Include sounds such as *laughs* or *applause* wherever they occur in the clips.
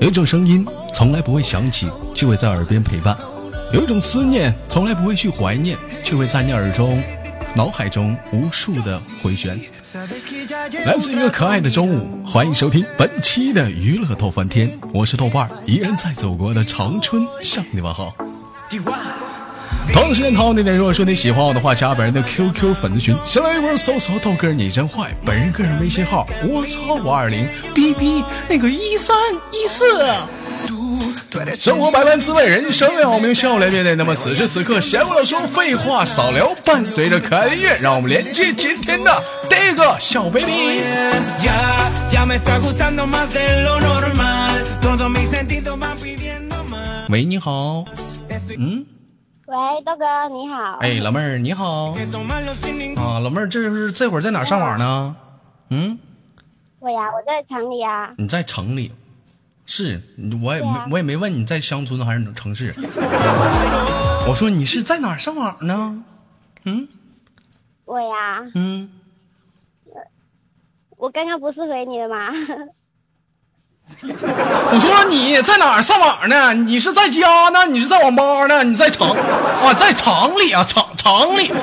有一种声音从来不会响起，却会在耳边陪伴；有一种思念从来不会去怀念，却会在你耳中、脑海中无数的回旋。来自一个可爱的中午，欢迎收听本期的娱乐逗翻天，我是豆瓣儿，依然在祖国的长春向你问好。同时间，涛那点，如果说你喜欢我的话，加本人的 QQ 粉丝群，先来一波搜索豆哥你真坏，本人个人微信号我操五二零 B B 那个一三一四。生活百般滋味，人生要命，笑脸面对。那么此时此刻，闲话少说，废话少聊，伴随着可爱的音乐，让我们连接今天的第一个小 baby。喂，你好，嗯。喂，豆哥你好。哎，老妹儿你好。啊，老妹儿，这是这会儿在哪上网呢？嗯。我呀，我在城里呀。你在城里？是，我也没我也没问你在乡村还是城市。我说你是在哪上网呢？嗯。我呀。嗯。我刚刚不是回你了吗？*laughs* 我说你在哪儿上网呢？你是在家呢？你是在网吧呢？你在厂啊？在厂里啊？厂厂里。*laughs*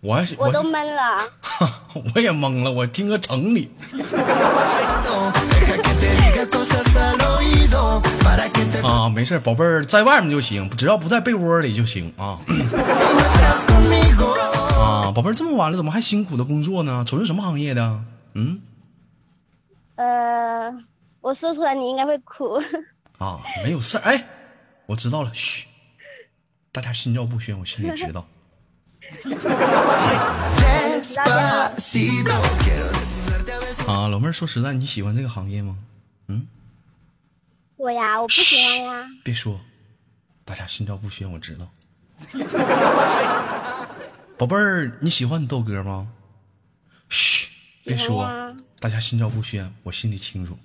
我我都懵了。我也懵了，我听个城里。*laughs* 啊，没事，宝贝儿，在外面就行，只要不在被窝里就行啊。啊，宝贝儿，这么晚了，怎么还辛苦的工作呢？从事什么行业的？嗯。呃，我说出来你应该会哭。啊，没有事儿，哎，我知道了，嘘，大家心照不宣，我心里知道。啊，老妹儿，说实在，你喜欢这个行业吗？嗯。我呀，我不喜欢呀。别说，大家心照不宣，我知道。*laughs* 宝贝儿，你喜欢你豆哥吗？嘘，别说，大家心照不宣，我心里清楚。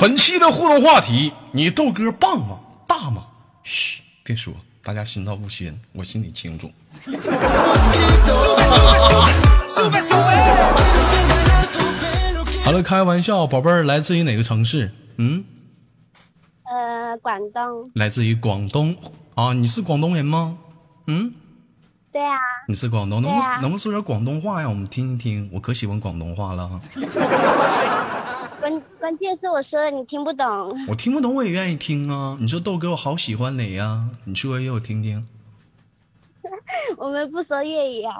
本期的互动话题：你豆哥棒吗？大吗？嘘，别说，大家心照不宣，我心里清楚。好了，开玩笑，宝贝儿，来自于哪个城市？嗯，呃，广东。来自于广东啊，你是广东人吗？嗯，对啊。你是广东，能不能不说点广东话呀？我们听一听，我可喜欢广东话了。关关键是我说的你听不懂。我听不懂，我也愿意听啊。你说豆哥，我好喜欢你呀，你说给我听听。*laughs* 我们不说粤语啊！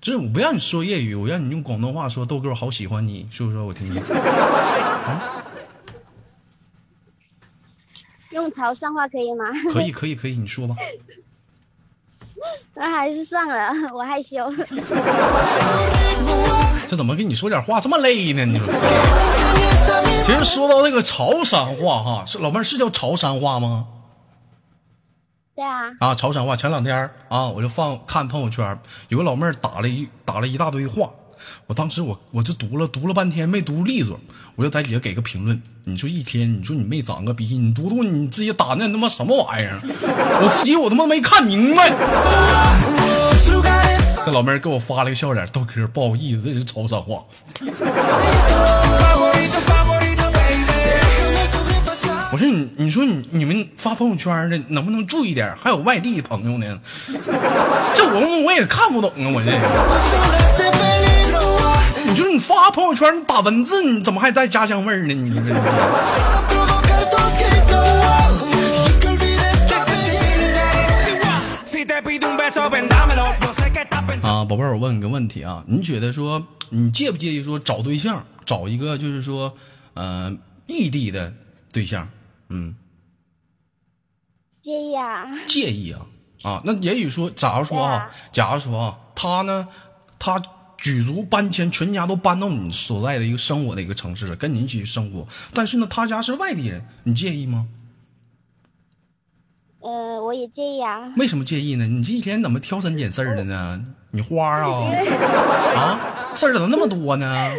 就是我不让你说粤语，我让你用广东话说。豆哥，我好喜欢你，说不说？我听听。*laughs* 用潮汕话可以吗？可以，可以，可以，你说吧。*laughs* 那还是算了，*laughs* 我害羞。*laughs* 这怎么跟你说点话这么累呢？你说。其实说到这个潮汕话哈，是老妹儿是叫潮汕话吗？对啊，潮汕话。前两天啊，我就放看朋友圈，有个老妹儿打了一打了一大堆话，我当时我我就读了读了半天没读利索，我就在底下给个评论。你说一天，你说你没长个逼，你读读你自己打那他妈什么玩意儿？*laughs* 我自己我他妈没看明白。*laughs* 这老妹儿给我发了个笑脸，豆哥不好意思，这是潮汕话。我说你，你说你你们发朋友圈的能不能注意点？还有外地朋友呢，这我我也看不懂啊！我这，你说你发朋友圈，你打文字，你怎么还带家乡味儿呢？你这。啊，宝贝儿，我问你个问题啊，你觉得说你介不介意说找对象，找一个就是说，呃，异地的对象？嗯，介意啊？介意啊？啊，那也许说，假如说啊，假如说啊，他呢，他举足搬迁，全家都搬到你所在的一个生活的一个城市了，跟你一起生活。但是呢，他家是外地人，你介意吗？呃，我也介意啊。为什么介意呢？你这一天怎么挑三拣四的呢？你花啊？*laughs* 啊，事儿怎么那么多呢？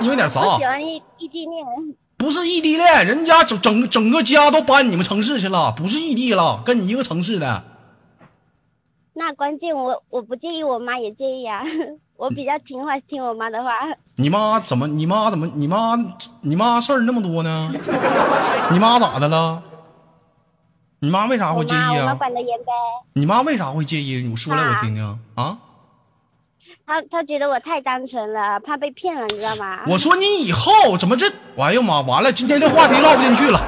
因为点啥？我喜欢异异地恋。不是异地恋，人家整整整个家都搬你们城市去了，不是异地了，跟你一个城市的。那关键我我不介意，我妈也介意啊。*laughs* 我比较听话，听我妈的话。你妈怎么？你妈怎么？你妈你妈事儿那么多呢？*laughs* 你妈咋的了？你妈为啥会介意我妈啊？管得严呗。你妈为啥会介意？你说来我听听啊！她她觉得我太单纯了，怕被骗了，你知道吗？我说你以后怎么这？哎呀妈！完了，今天这话题唠不进去了。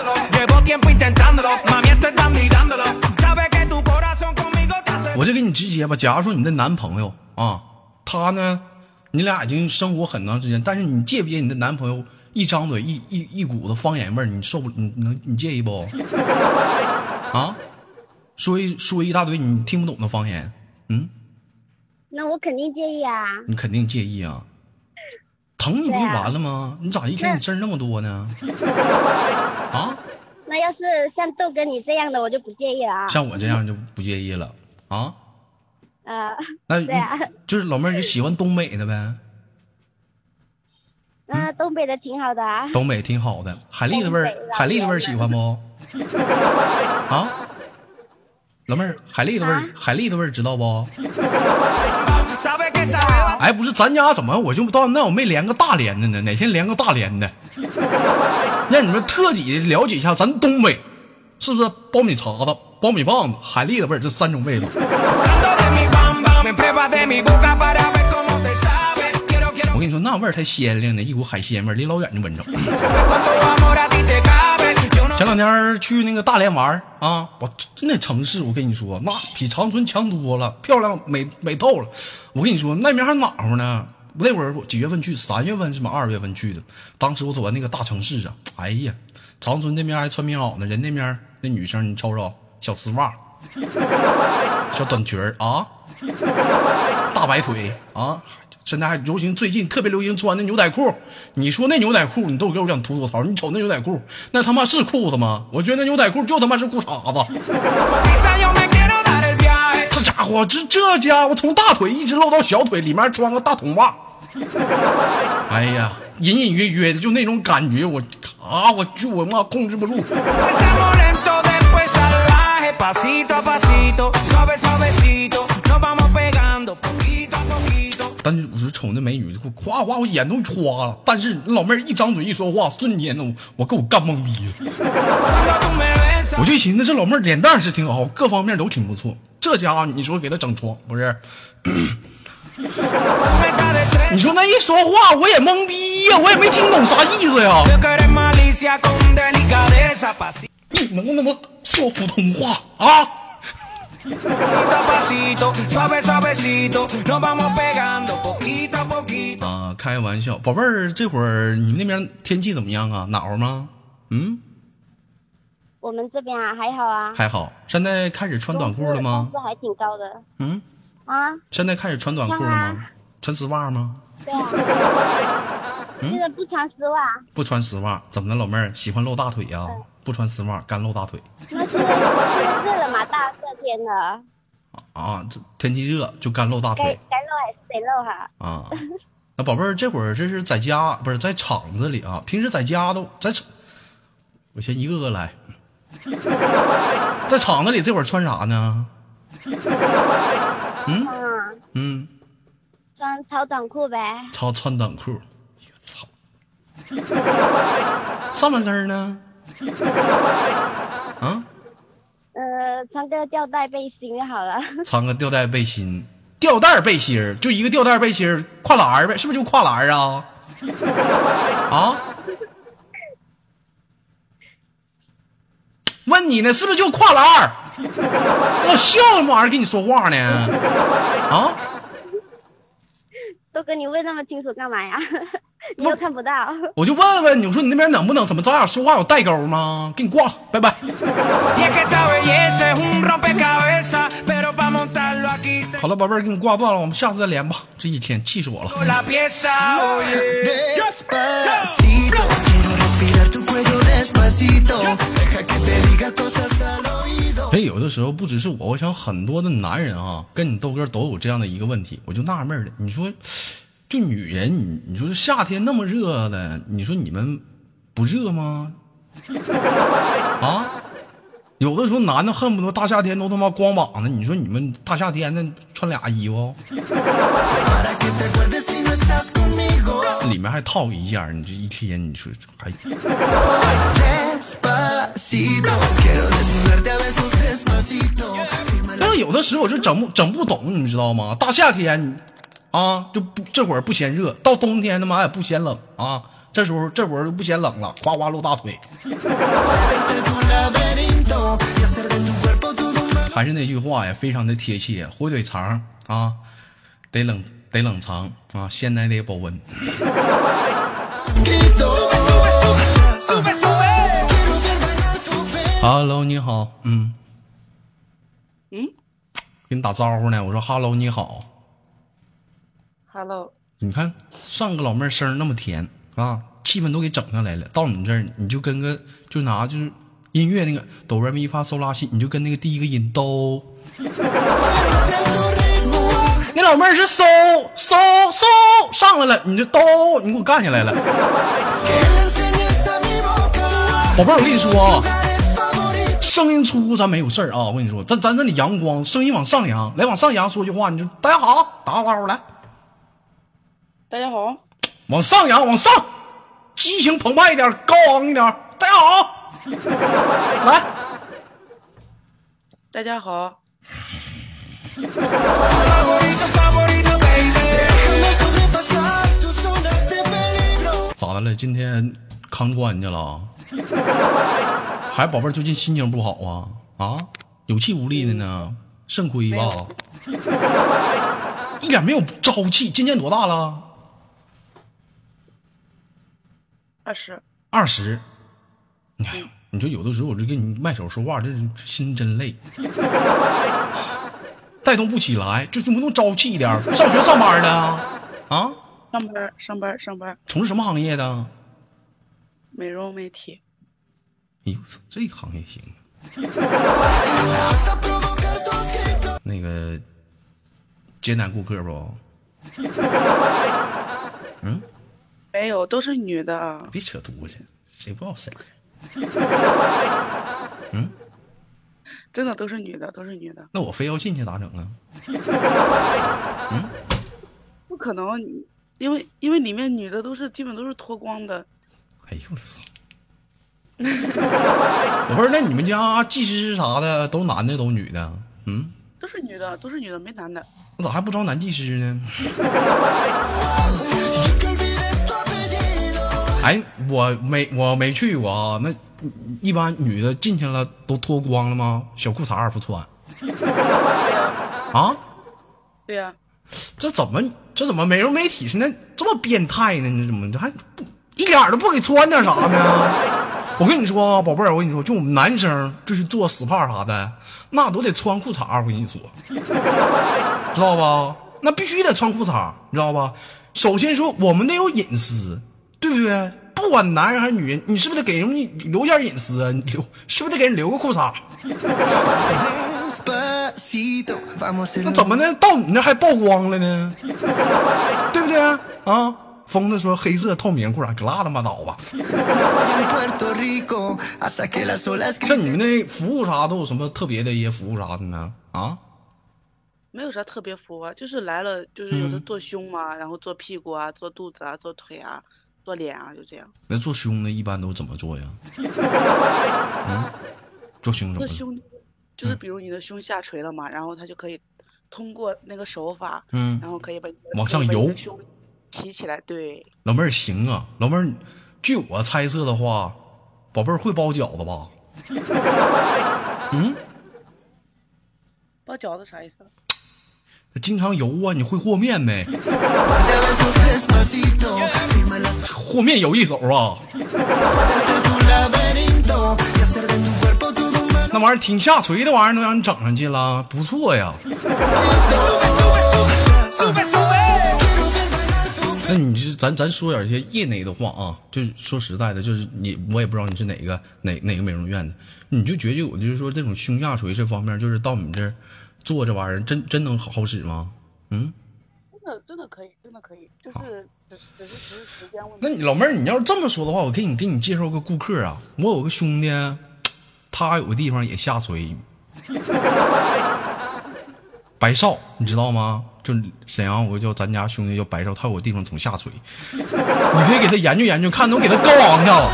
我就给你直接吧，假如说你的男朋友啊，他呢，你俩已经生活很长时间，但是你介不介意你的男朋友一张嘴一一一股子方言味儿，你受不你能你介意不？啊，说一说一大堆你听不懂的方言，嗯，那我肯定介意啊。你肯定介意啊。疼你不就完了吗？你咋一天你事儿那么多呢？啊，那要是像豆哥你这样的，我就不介意了啊。像我这样就不介意了啊？啊，对啊就是老妹儿就喜欢东北的呗？那 *laughs* 东北的挺好的啊。东北挺好的，海蛎子味儿海蛎子味儿喜欢不？*laughs* 啊，老妹儿，海蛎子味儿啊，海蛎子味儿知道不 *laughs* 哎，不是，咱家怎么我就到那我没连个大连的呢？哪天连个大连的？让你们特地了解一下咱东北，是不是苞米碴子、苞米棒子、海蛎子味儿这三种味道我跟你说，那味儿太鲜亮了，一股海鲜味儿，离老远就闻着。前两天去那个大连玩儿啊，我那城市我跟你说，那比长春强多了，漂亮美美透了。我跟你说，那边还暖和呢。那会儿我几月份去？三月份是吗？二月份去的。当时我走在那个大城市上，哎呀，长春那边还穿棉袄呢，人那边那女生你瞅瞅，小丝袜，小短裙儿啊，大白腿啊。现在还流行，最近特别流行穿的牛仔裤。你说那牛仔裤，你都给我想吐吐槽。你瞅那牛仔裤，那他妈是裤子吗？我觉得那牛仔裤就他妈是裤衩子。这家伙，这这家伙从大腿一直露到小腿，里面穿个大筒袜。哎呀，隐隐约约的就那种感觉，我啊，我就我妈控制不住。但是我说瞅那美女，我夸夸我眼都花了。但是老妹儿一张嘴一说话，瞬间我我给我干懵逼了。我就寻思这老妹儿脸蛋是挺好，各方面都挺不错。这家伙你说给她整妆不是？你说那一说话我也懵逼呀，我也没听懂啥意思呀。你能不能说普通话啊.啊，开玩笑，宝贝儿，这会儿你们那边天气怎么样啊？暖和吗？嗯，我们这边啊还好啊。还好。现在开始穿短裤了吗工？资还挺高的嗯，啊。现在开始穿短裤了吗啊？穿丝袜吗？对啊。现在不穿丝袜，不穿丝袜，怎么的，老妹儿喜欢露大腿呀、不穿丝袜，干露大腿 *laughs* 热了嘛，大热天的，啊？这天气热就干露大该腿该露还是得露哈。啊。那宝贝儿，这会儿这是在家，不是在厂子里啊？平时在家都在厂，我先一个个来。*laughs* 在厂子里这会儿穿啥呢？*laughs* 嗯，嗯，穿超短裤呗。超穿短裤。操！上半身呢？啊，*laughs* 呃，穿个吊带背心就好了。*laughs* 穿个吊带背心，吊带背心儿就一个吊带背心儿，跨栏儿呗，是不是就跨栏儿啊？*laughs* 啊？问你呢，是不是就跨栏儿？我笑什么玩意儿跟你说话呢？啊？都跟你问那么清楚干嘛呀？*laughs* 你又看不到。我就问问你我说你那边能不能怎么咱俩说话有代沟吗？给你挂了拜拜好了宝贝儿给你挂断了我们下次再连吧。这一天气死我了。所以有的时候不只是我我想很多的男人啊跟你豆哥都有这样的一个问题我就纳闷了你说就女人，你你说夏天那么热的，你说你们不热吗？啊？有的时候男的恨不得大夏天都他妈光膀子，你说你们大夏天的穿俩衣服，里面还套一件，你这一天你说还但是有的时候我就整不整不懂，你知道吗？大夏天啊，就不这会儿不嫌热，到冬天他妈也不嫌冷啊。这时候这会儿就不嫌冷了，哗哗露大腿。还是那句话呀，非常的贴切，火腿肠啊，得冷得冷藏啊，鲜奶得保温。哈喽，你好，嗯，嗯，给你打招呼呢，我说哈喽，你好。，Hello，你看上个老妹儿声那么甜啊，气氛都给整上来了。到你这儿，你就跟个就拿就是音乐那个哆来咪发嗦拉西，你就跟那个第一个音哆。*laughs* 你老妹儿是嗦嗦嗦上来了，你就哆，你给我干下来了。*laughs* 宝贝儿，我跟你说啊，声音粗咱没有事儿啊。我跟你说，咱咱这里阳光，声音往上扬，来往上扬说句话，你就大家好，打个招呼来，大家好，往上扬，往上，激情澎湃一点，高昂一点，大家好，*laughs* 来。大家好.咋的了？今天扛关去了？还宝贝儿最近心情不好啊？啊，有气无力的呢，肾亏吧？一点没有朝气。今年多大了？二十，二十。你看，你说有的时候我就跟你卖手说话，这心真累，带动不起来，这就不能朝气一点。上学上班的啊？啊，上班上班上班，从事什么行业的？美容美体，哎呦我，操这个行业行。那个接待顾客不？*laughs* 没有，都是女的啊，别扯犊子，谁不知道谁？真的都是女的，都是女的，那我非要进去咋整啊？*laughs* 嗯不可能，因为因为里面女的都是基本都是脱光的，哎呦我操！我 *laughs* 不是，那你们家技师啥的都男的都女的？嗯，都是女的，都是女的，没男的。那咋还不招男技师呢？*laughs* 哎，我没我没去过啊。那一般女的进去了都脱光了吗？小裤衩也不穿对呀、*laughs* 啊？对呀、这怎么这怎么美容美体现在这么变态呢？你怎么这还不一点都不给穿点啥呢？*laughs* 我跟你说啊，宝贝儿，我跟你说，就我们男生就是做 SPA 啥的，那都得穿裤衩儿。我跟你说，知道吧？那必须得穿裤衩儿，你知道吧？首先说，我们得有隐私，对不对？不管男人还是女人，你是不是得给人留点隐私啊？你留是不是得给人留个裤衩那怎么呢？到你那还曝光了呢？*laughs* 对不对啊？疯子说黑色透明裤衩，可拉他妈倒吧像你们那服务啥都有什么特别的一些服务啥的呢？啊？没有啥特别服务啊，就是来了就是有的做胸嘛，然后做屁股啊，做肚子啊，做腿啊，做脸啊，就这样。那做胸的一般都怎么做呀？*laughs* 嗯，做胸怎么做？胸就是比如你的胸下垂了嘛，然后他就可以通过那个手法，嗯然后可以把你往上游胸提起来，对，老妹儿行啊，老妹儿，据我猜测的话，宝贝儿会包饺子吧？*laughs* 嗯包饺子啥意思？经常油啊，你会和面没 *laughs* 和面有一手啊。那玩意儿挺下垂的玩意儿，都让你整上去了，不错呀。*laughs* 那你就咱咱说点一些业内的话啊，就是说实在的，就是你我也不知道你是哪个哪哪个美容院的，你就觉得我就是说这种胸下垂这方面，就是到你这儿做这玩意儿，真真能好好使吗？嗯，真的真的可以，真的可以，就是只是只是只是时间问题。那你老妹儿，你要是这么说的话，我给你给你介绍个顾客啊，我有个兄弟，他有个地方也下垂，*laughs* 白少，你知道吗？就沈阳，有个叫咱家兄弟叫白少，他有个地方总下垂，你可以给他研究研究，看能给他高昂上。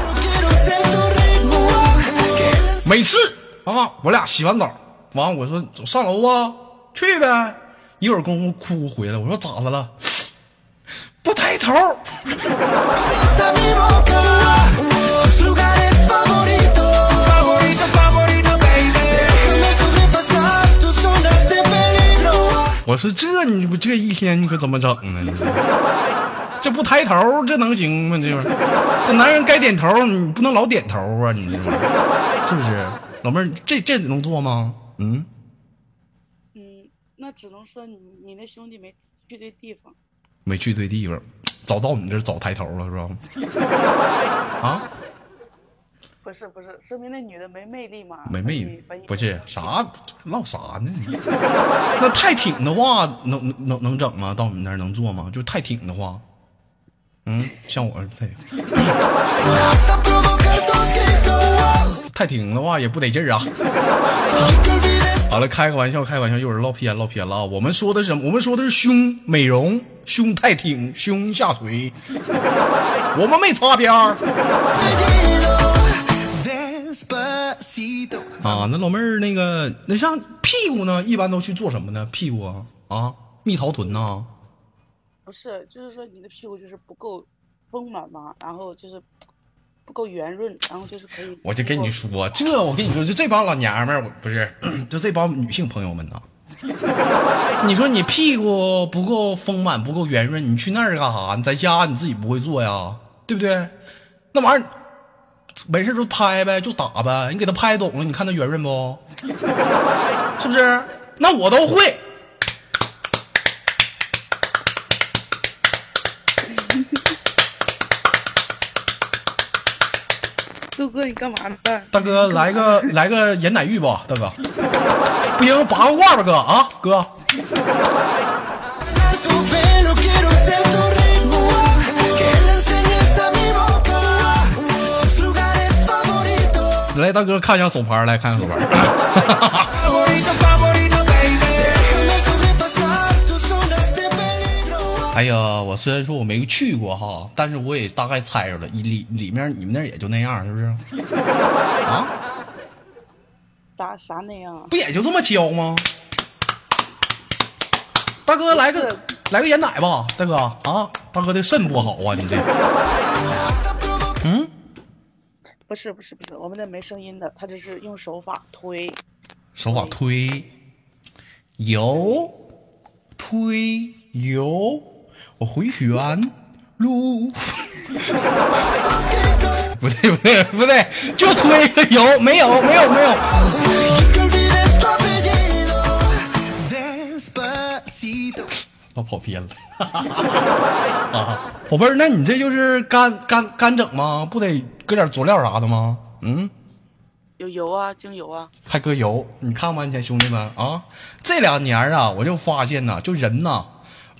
*laughs* 每次啊，我俩洗完澡，完我说走上楼啊，去呗。一会儿功夫哭回来，我说咋的了？*sniffs* 不抬头。我说这你不这一天你可怎么整呢？*laughs* 这不抬头这能行吗？这不，这男人该点头，你不能老点头啊！你是不是？老妹儿，这这能做吗？嗯，嗯，那只能说你你那兄弟没去对地方。没去对地方，早到你这儿早抬头了是吧？*laughs* 啊，不是不是，说明那女的没魅力嘛。没魅力不是啥唠啥呢？*laughs* 那太挺的话，能能能能整吗？到你那儿能做吗？就太挺的话，嗯，像我太. *laughs* 太挺的话也不得劲儿啊。好了，开个玩笑，开个玩笑，一会儿唠偏唠偏了啊。我们说的是什么？我们说的是胸美容，胸太挺，胸下垂。我们没擦边儿啊。那老妹儿，那个那像屁股呢，一般都去做什么呢？屁股啊啊，蜜桃臀呐、不是，就是说你的屁股就是不够丰满嘛，然后就是不够圆润，然后就是可以。我就跟你，说，这我跟你说，就这帮老娘们儿，我不是，*clears throat* 就这帮女性朋友们呐。*laughs* 你说你屁股不够丰满，不够圆润，你去那儿干啥？你在家你自己不会做呀，对不对？那玩意儿没事就拍呗，就打呗，你给他拍懂了，你看他圆润不？*laughs* 是不是？那我都会。哥哥，你干嘛呢？大哥，来个来个盐奶浴吧，大哥。不行，拔个罐吧，哥啊，哥。来，大哥，看一下手牌，来看看手牌。哎呀，我虽然说我没去过哈，但是我也大概猜着了，里里面你们那儿也就那样，是不是？*laughs* 啊，啥啥那样啊？不也就这么教吗？大哥，来个来个盐奶吧，大哥啊，大哥的肾不好啊，你这，*laughs* 嗯，不是不是不是，我们那没声音的，他这是用手法推。手法推，油，推游，我回旋 *laughs* 路。不对不对不对，就推个油，没有没有没有。老跑偏了 *laughs* 啊，宝贝儿，那你这就是干干干整吗？不得搁点佐料啥的吗？嗯，有油啊，精油啊，还搁油，你看吧，你看兄弟们啊，这两年啊，我就发现呐，就人呐，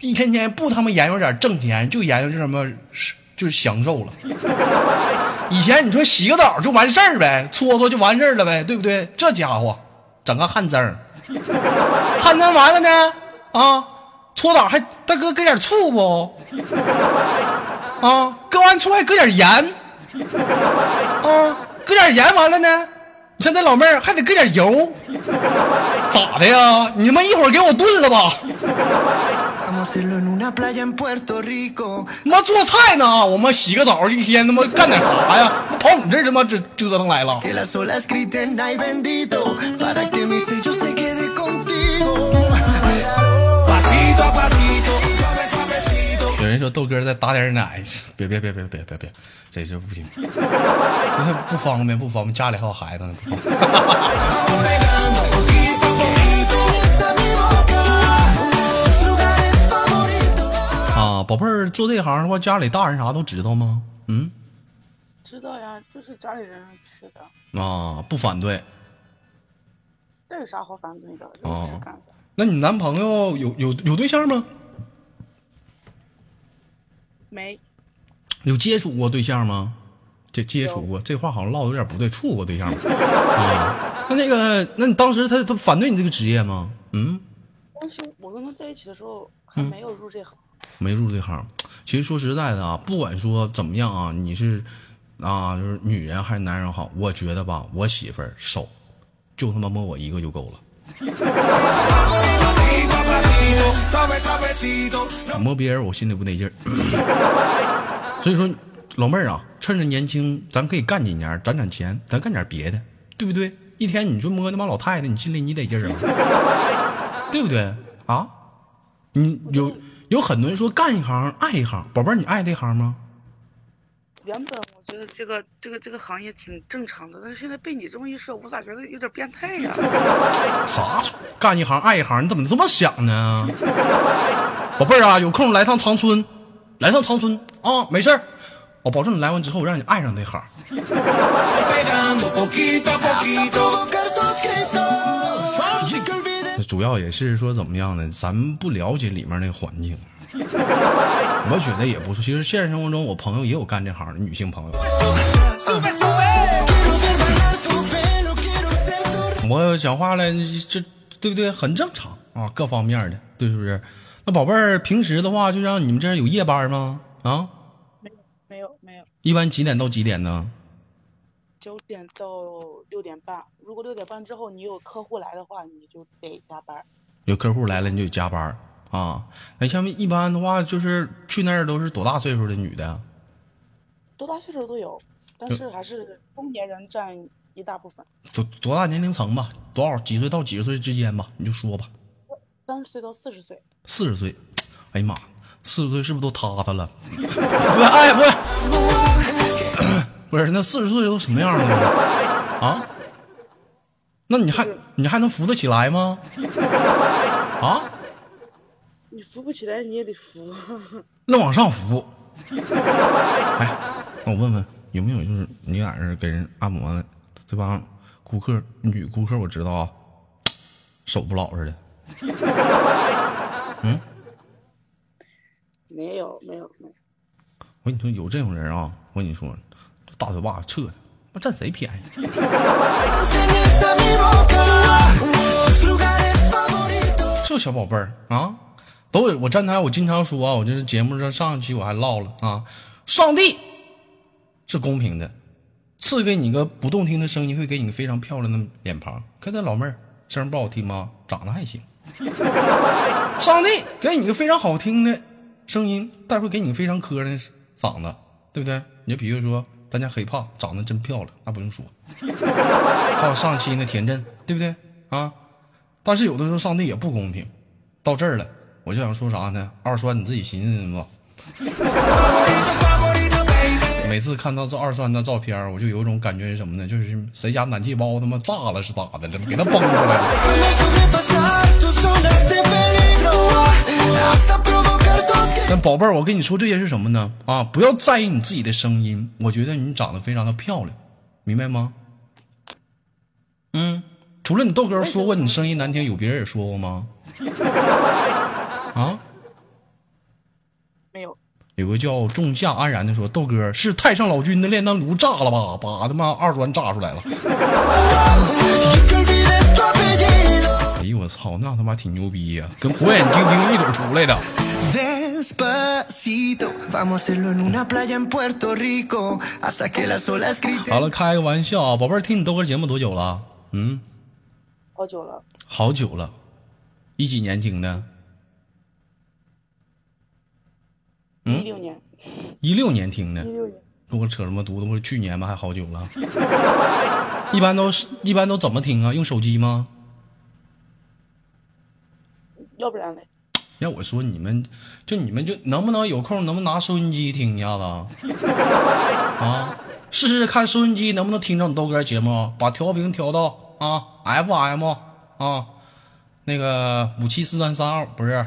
一天天不他妈研究点挣钱，就研究这什么，就是享受了。以前你说洗个澡就完事儿呗，搓搓就完事儿了呗，对不对？这家伙整个汗蒸，汗蒸完了呢，啊，搓澡还大哥搁点醋不？啊，搁完醋还搁点盐，啊，搁点盐完了呢，你像这老妹儿还得搁点油，咋的呀？你们一会儿给我炖了吧？妈做菜呢，我们洗个澡，一天他妈干点啥呀？跑你这儿他妈这折腾来了。有人说豆哥再打点奶，别别别别别别别，这就不行，不方便不方便，家里还有孩子呢。啊，宝贝儿做这行的话，家里大人啥都知道吗？嗯知道呀，就是家里人吃的，啊，不反对。这有啥好反对的？就哦。那你男朋友有有有对象吗？没，有接触过对象吗？这接触过，这话好像唠的有点不对，处过对象吗啊？*laughs* 那那个，那你当时他他反对你这个职业吗？嗯，当时我跟他在一起的时候还没有入这行。没入这行。其实说实在的啊，不管说怎么样啊，你是啊，就是女人还是男人好，我觉得吧，我媳妇儿手就他妈摸我一个就够了。*laughs* 摸别人我心里不得劲儿。*laughs* 所以说，老妹儿啊，趁着年轻，咱可以干几年，攒攒钱，咱干点别的，对不对？一天你就摸那妈老太太，你心里你得劲儿啊，*laughs* 对不对？啊，你有有很多人说干一行爱一行，宝贝儿，你爱这行吗？原本我觉得这个这个这个行业挺正常的，但是现在被你这么一说，我咋觉得有点变态呀？啥？干一行爱一行，你怎么这么想呢？宝贝儿啊，有空来趟长春，来趟长春啊，没事儿，我保证你来完之后，我让你爱上这行。主要也是说怎么样呢？咱们不了解里面那个环境，*laughs* 我觉得也不错。其实现实生活中，我朋友也有干这行的女性朋友。我讲话了，这对不对？很正常啊，各方面的，对是不是？那宝贝儿，平时的话，就像你们这儿有夜班吗？啊，没有没有，一般几点到几点呢？九点到六点半。如果六点半之后你有客户来的话，你就得加班。有客户来了，你就得加班啊。那像一般的话，就是去那儿都是多大岁数的女的？多大岁数都有，但是还是中年人占一大部分。多多大年龄层吧？多少几岁到几十岁之间吧？你就说吧。三十岁到四十岁，四十岁，哎呀妈，四十岁是不是都塌塌了？*laughs* 不是，哎，不是，不是，那四十岁都什么样了？啊？那你还你还能扶得起来吗？啊？你扶不起来你也得扶。*laughs* 那往上扶。哎，那我问问有没有就是你俩人给人按摩的这帮顾客女顾客，我知道啊，手不老实的。嗯没有没有没有，我跟你说，有这种人啊，我跟你说，这大嘴巴撤了，妈占谁便宜？这小宝贝儿啊？都有我站台，我经常说啊，我就是节目上上一期我还唠了啊，上帝是公平的，赐给你个不动听的声音，会给你个非常漂亮的脸庞。看这老妹儿声音不好听吗？长得还行。上帝给你个非常好听的声音，但会给你个非常磕碜的嗓子，对不对？你就比如说咱家黑怕长得真漂亮，那不用说。还有上期那田震，对不对啊？但是有的时候上帝也不公平。到这儿了，我就想说啥呢？二栓你自己寻思寻思吧。每次看到这二栓的照片，我就有一种感觉是什么呢？就是谁家暖气包他妈炸了是咋的了？给他崩出来了。但宝贝儿，我跟你说这些是什么呢？啊，不要在意你自己的声音，我觉得你长得非常的漂亮，明白吗？嗯，除了你豆哥说过你声音难听，有别人也说过吗？*laughs* 啊？没有，有个叫仲夏安然的说，豆哥是太上老君的炼丹炉炸了吧？把他妈二栓炸出来了。哎呦我操，那他妈挺牛逼呀、跟火眼金睛一嘴出来的。好了，开个玩笑啊，宝贝儿，听你豆哥节目多久了？嗯，好久了，好久了，一几年听的？嗯一六年，一六年听的一。六年，跟我扯什么犊子？不是去年吗？还好久了。*laughs* 一般都是一般都怎么听啊？用手机吗？要不然嘞，要我说，你们就你们就能不能有空，能不能拿收音机听一下子啊？*laughs* 啊，试试看收音机能不能听着你豆哥节目，把调频调到啊 FM 啊，那个五七四三三二不是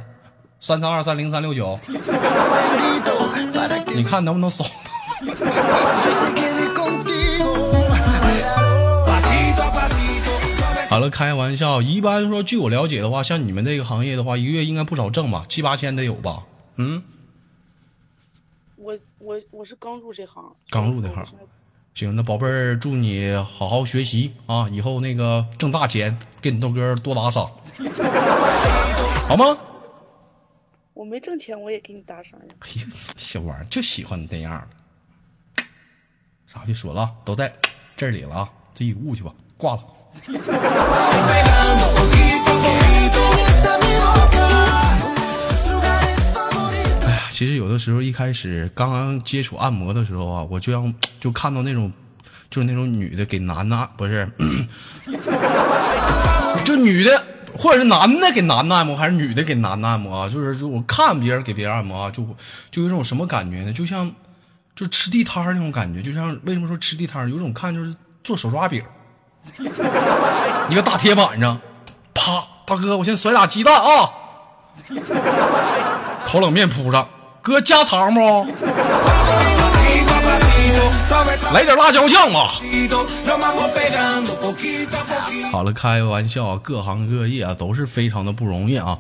三三二三零三六九 *laughs* 你看能不能扫？*laughs* 好了，开玩笑。一般说，据我了解的话，像你们这个行业的话，一个月应该不少挣吧，七八千得有吧？嗯，我我我是刚入这行，刚入这行行，那宝贝儿，祝你好好学习啊，以后那个挣大钱，给你豆哥多打赏，*laughs* 好吗？我没挣钱，我也给你打赏呀。哎呀，小玩意儿就喜欢你这样的。啥别说了啊，都在这里了啊，自己悟去吧，挂了。哎呀，其实有的时候一开始刚刚接触按摩的时候啊，我就让就看到那种，就是那种女的给男的不是，*coughs* 就女的或者是男的给男的按摩，还是女的给男的按摩啊？就是就我看别人给别人按摩啊，就就有一种什么感觉呢？就像就吃地摊那种感觉，就像为什么说吃地摊？有种看就是做手抓饼，*laughs* 一个大铁板上，啪，大哥，我先甩俩鸡蛋啊。烤冷面铺上，哥加肠不？来点辣椒酱吧。好了，开个玩笑，各行各业啊都是非常的不容易啊。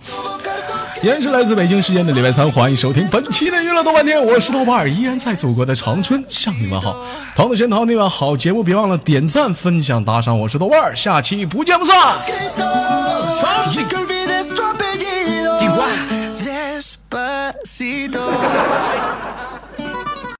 依然是来自北京时间的礼拜三，欢迎收听本期的娱乐豆瓣天，我是豆瓣儿，依然在祖国的长春向你们好。同样的，先淘那个好节目，别忘了点赞、分享、打赏。我是豆瓣儿，下期不见不散。